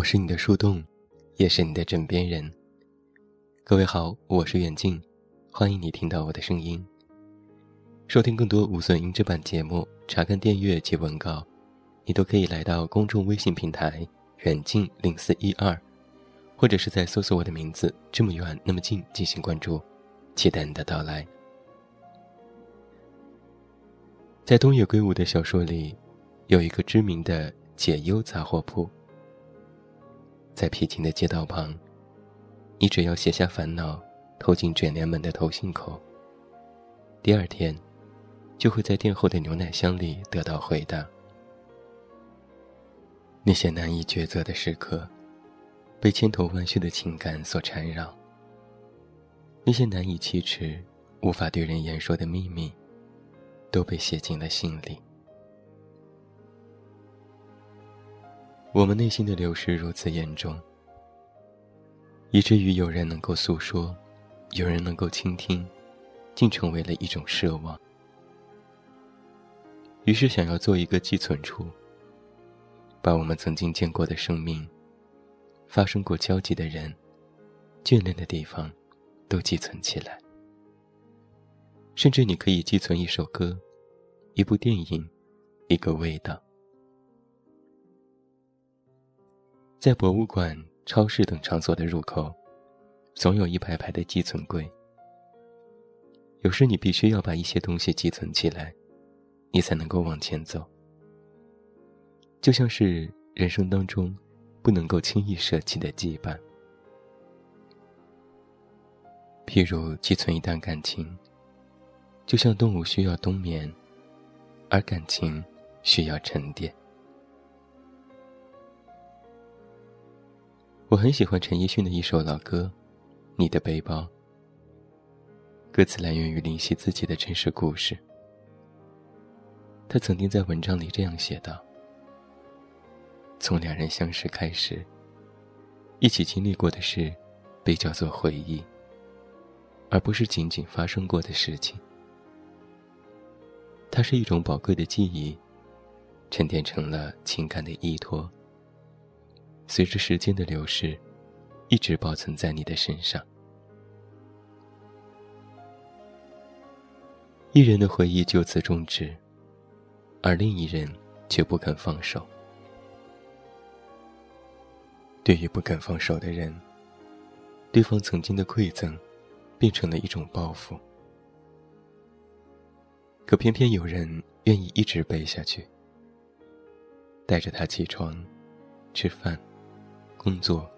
我是你的树洞，也是你的枕边人。各位好，我是远近，欢迎你听到我的声音。收听更多无损音质版节目，查看电阅及文稿，你都可以来到公众微信平台“远近零四一二”，或者是在搜索我的名字“这么远那么近”进行关注，期待你的到来。在东野圭吾的小说里，有一个知名的解忧杂货铺。在僻静的街道旁，你只要写下烦恼，投进卷帘门的投信口。第二天，就会在店后的牛奶箱里得到回答。那些难以抉择的时刻，被千头万绪的情感所缠绕。那些难以启齿、无法对人言说的秘密，都被写进了心里。我们内心的流失如此严重，以至于有人能够诉说，有人能够倾听，竟成为了一种奢望。于是，想要做一个寄存处，把我们曾经见过的生命、发生过交集的人、眷恋的地方，都寄存起来。甚至，你可以寄存一首歌、一部电影、一个味道。在博物馆、超市等场所的入口，总有一排排的寄存柜。有时你必须要把一些东西寄存起来，你才能够往前走。就像是人生当中不能够轻易舍弃的羁绊。譬如寄存一段感情，就像动物需要冬眠，而感情需要沉淀。我很喜欢陈奕迅的一首老歌《你的背包》，歌词来源于林夕自己的真实故事。他曾经在文章里这样写道：“从两人相识开始，一起经历过的事，被叫做回忆，而不是仅仅发生过的事情。它是一种宝贵的记忆，沉淀成了情感的依托。”随着时间的流逝，一直保存在你的身上。一人的回忆就此终止，而另一人却不肯放手。对于不肯放手的人，对方曾经的馈赠，变成了一种报复。可偏偏有人愿意一直背下去，带着他起床，吃饭。工作、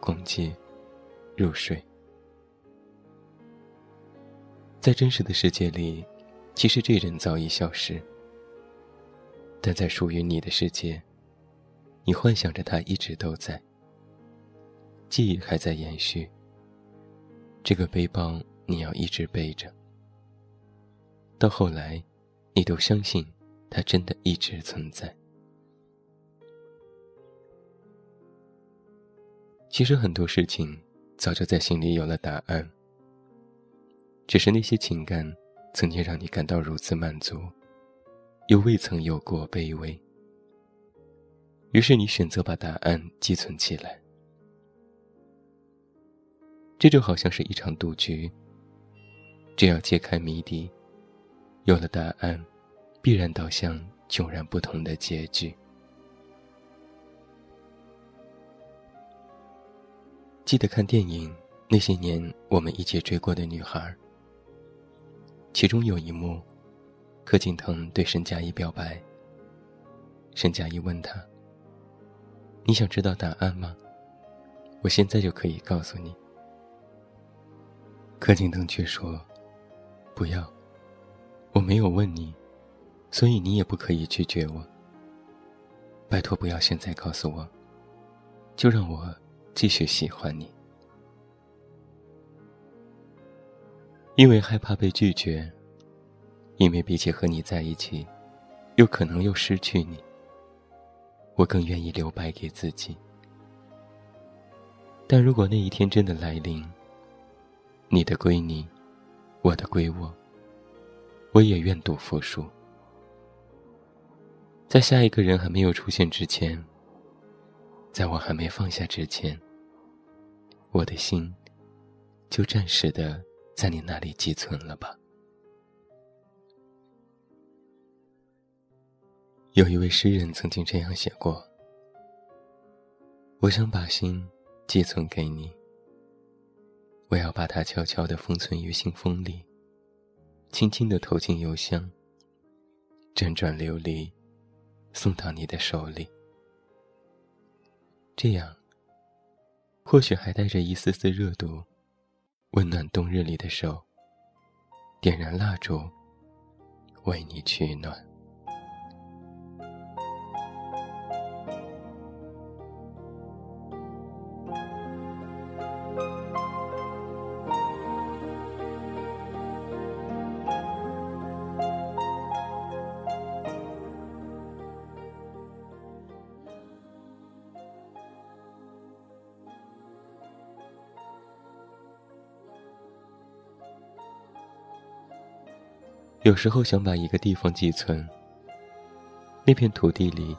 逛街、入睡，在真实的世界里，其实这人早已消失。但在属于你的世界，你幻想着他一直都在，记忆还在延续。这个背包你要一直背着，到后来，你都相信他真的一直存在。其实很多事情早就在心里有了答案，只是那些情感曾经让你感到如此满足，又未曾有过卑微。于是你选择把答案寄存起来，这就好像是一场赌局。只要揭开谜底，有了答案，必然导向迥然不同的结局。记得看电影《那些年我们一起追过的女孩》，其中有一幕，柯景腾对沈佳宜表白。沈佳宜问他：“你想知道答案吗？我现在就可以告诉你。”柯景腾却说：“不要，我没有问你，所以你也不可以拒绝我。拜托，不要现在告诉我，就让我。”继续喜欢你，因为害怕被拒绝，因为比起和你在一起，又可能又失去你，我更愿意留白给自己。但如果那一天真的来临，你的归你，我的归我，我也愿赌服输。在下一个人还没有出现之前。在我还没放下之前，我的心就暂时的在你那里寄存了吧。有一位诗人曾经这样写过：“我想把心寄存给你，我要把它悄悄的封存于信封里，轻轻的投进邮箱，辗转流离，送到你的手里。这样，或许还带着一丝丝热度，温暖冬日里的手，点燃蜡烛，为你取暖。”有时候想把一个地方寄存，那片土地里，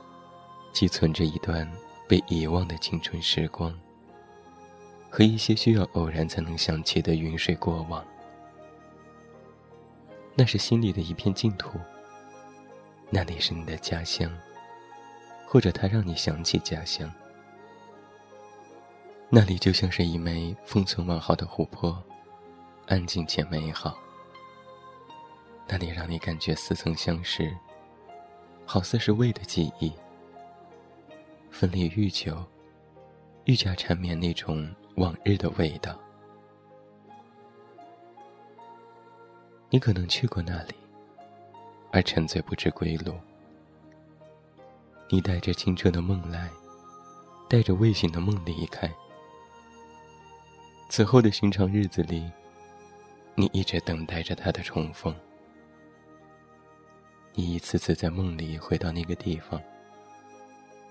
寄存着一段被遗忘的青春时光，和一些需要偶然才能想起的云水过往。那是心里的一片净土。那里是你的家乡，或者它让你想起家乡。那里就像是一枚封存完好的琥珀，安静且美好。那里让你感觉似曾相识，好似是味的记忆，分离愈久，愈加缠绵那种往日的味道。你可能去过那里，而沉醉不知归路。你带着清澈的梦来，带着未醒的梦离开。此后的寻常日子里，你一直等待着他的重逢。你一次次在梦里回到那个地方，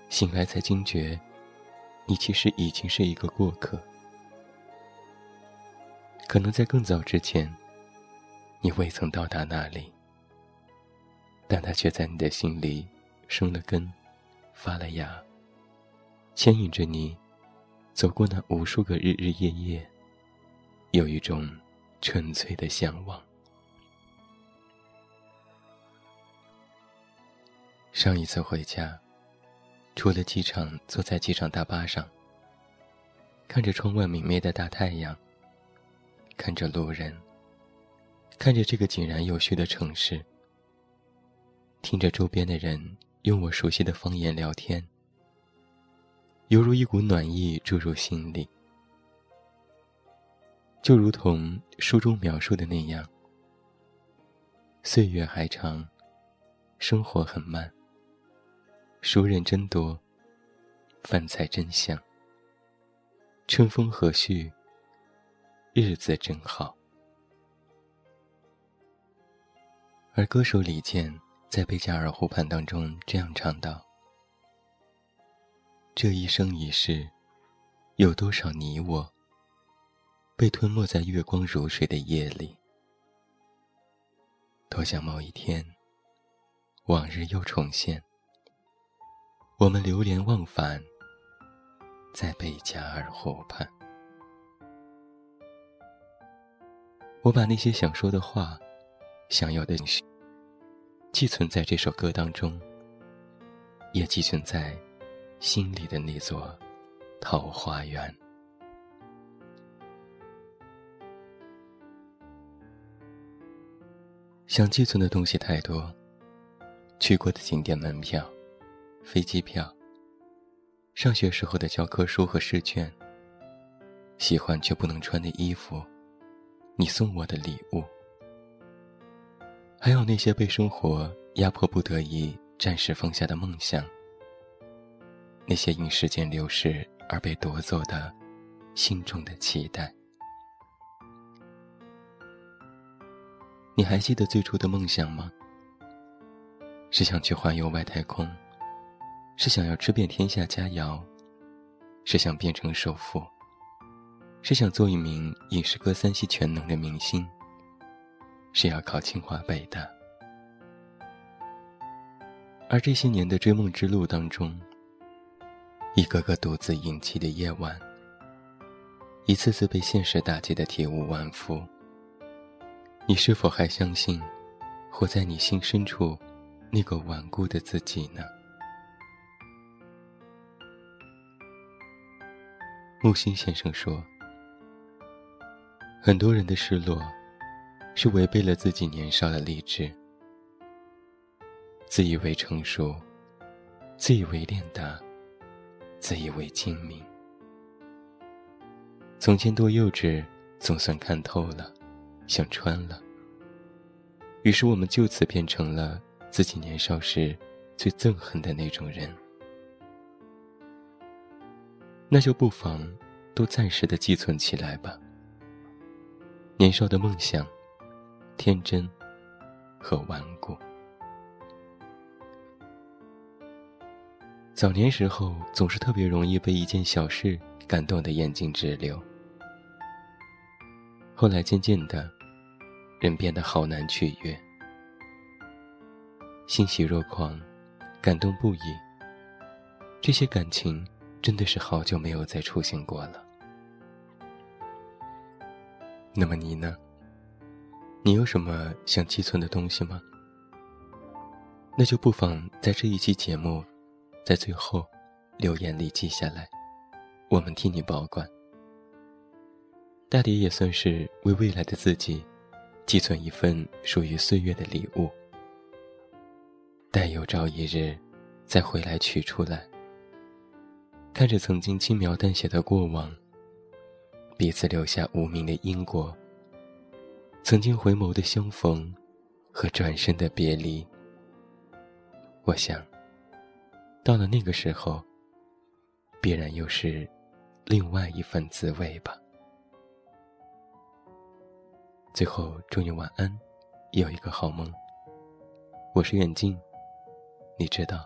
醒来才惊觉，你其实已经是一个过客。可能在更早之前，你未曾到达那里，但它却在你的心里生了根，发了芽，牵引着你走过那无数个日日夜夜，有一种纯粹的向往。上一次回家，出了机场，坐在机场大巴上，看着窗外明媚的大太阳，看着路人，看着这个井然有序的城市，听着周边的人用我熟悉的方言聊天，犹如一股暖意注入心里。就如同书中描述的那样，岁月还长，生活很慢。熟人真多，饭菜真香。春风和煦，日子真好。而歌手李健在《贝加尔湖畔》当中这样唱道：“这一生一世，有多少你我，被吞没在月光如水的夜里？多想某一天，往日又重现。”我们流连忘返，在贝加尔湖畔。我把那些想说的话，想要的情绪，寄存在这首歌当中，也寄存在心里的那座桃花源。想寄存的东西太多，去过的景点门票。飞机票、上学时候的教科书和试卷、喜欢却不能穿的衣服、你送我的礼物，还有那些被生活压迫不得已暂时放下的梦想，那些因时间流逝而被夺走的心中的期待。你还记得最初的梦想吗？是想去环游外太空。是想要吃遍天下佳肴，是想变成首富，是想做一名影视歌三栖全能的明星，是要考清华北大。而这些年的追梦之路当中，一个个独自隐泣的夜晚，一次次被现实打击的体无完肤。你是否还相信，活在你心深处那个顽固的自己呢？木心先生说：“很多人的失落，是违背了自己年少的理智，自以为成熟，自以为练达，自以为精明。从前多幼稚，总算看透了，想穿了。于是我们就此变成了自己年少时最憎恨的那种人。”那就不妨都暂时的寄存起来吧。年少的梦想，天真和顽固。早年时候总是特别容易被一件小事感动的眼睛直流。后来渐渐的，人变得好难取悦，欣喜若狂，感动不已。这些感情。真的是好久没有再出现过了。那么你呢？你有什么想寄存的东西吗？那就不妨在这一期节目，在最后留言里记下来，我们替你保管。大抵也算是为未来的自己，寄存一份属于岁月的礼物。待有朝一日，再回来取出来。看着曾经轻描淡写的过往，彼此留下无名的因果。曾经回眸的相逢，和转身的别离。我想，到了那个时候，必然又是另外一番滋味吧。最后，祝你晚安，有一个好梦。我是远近，你知道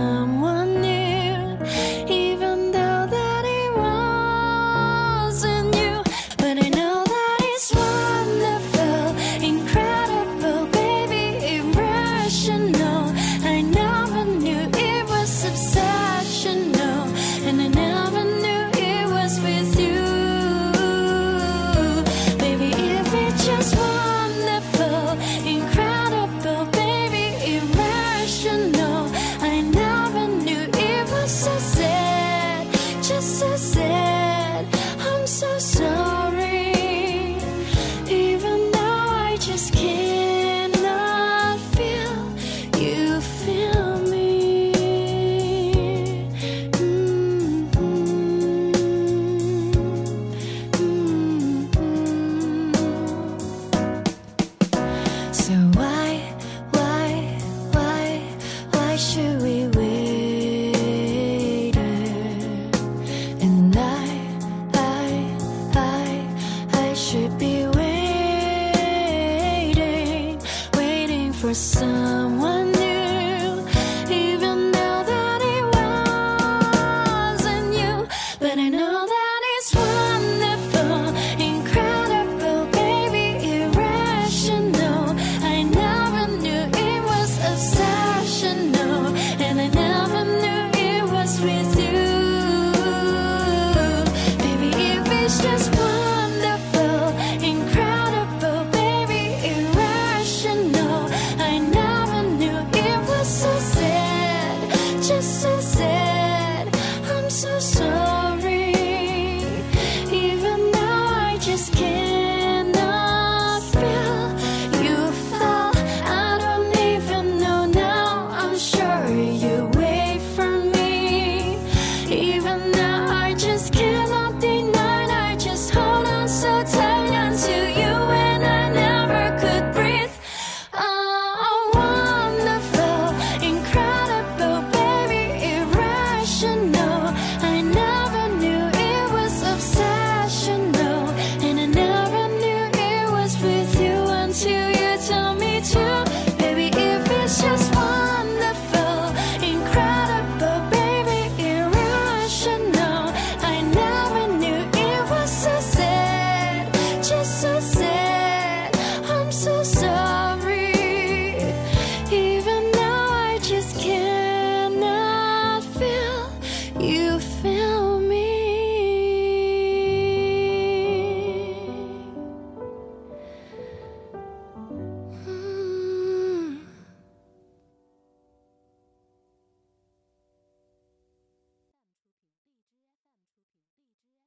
someone